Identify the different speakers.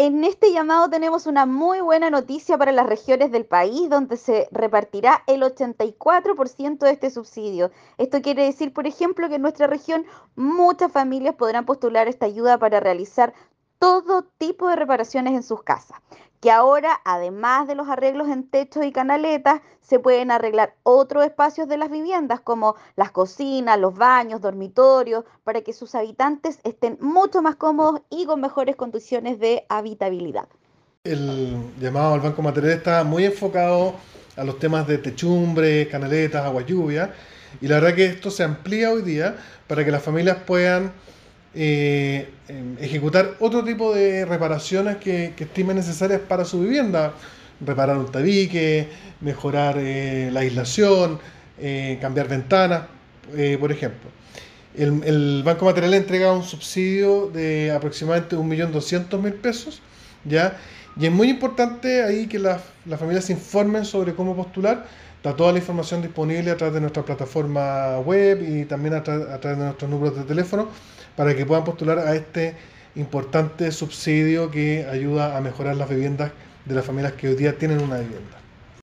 Speaker 1: En este llamado tenemos una muy buena noticia para las regiones del país donde se repartirá el 84% de este subsidio. Esto quiere decir, por ejemplo, que en nuestra región muchas familias podrán postular esta ayuda para realizar todo tipo de reparaciones en sus casas. Que ahora, además de los arreglos en techos y canaletas, se pueden arreglar otros espacios de las viviendas, como las cocinas, los baños, dormitorios, para que sus habitantes estén mucho más cómodos y con mejores condiciones de habitabilidad.
Speaker 2: El llamado al Banco Material está muy enfocado a los temas de techumbre, canaletas, agua lluvia, y la verdad que esto se amplía hoy día para que las familias puedan eh, em, ejecutar otro tipo de reparaciones que, estimen necesarias para su vivienda. Reparar un tabique, mejorar eh, la aislación, eh, cambiar ventanas, por ejemplo. El, Banco Material entrega un subsidio de aproximadamente 1.200.000 pesos, ¿ya? Y es muy importante ahí que las, familias se informen sobre cómo postular. Está toda la información disponible a través de nuestra plataforma web y también a través de nuestros números de teléfono para que puedan postular a este importante subsidio que ayuda a mejorar las viviendas de las familias que hoy día tienen una vivienda.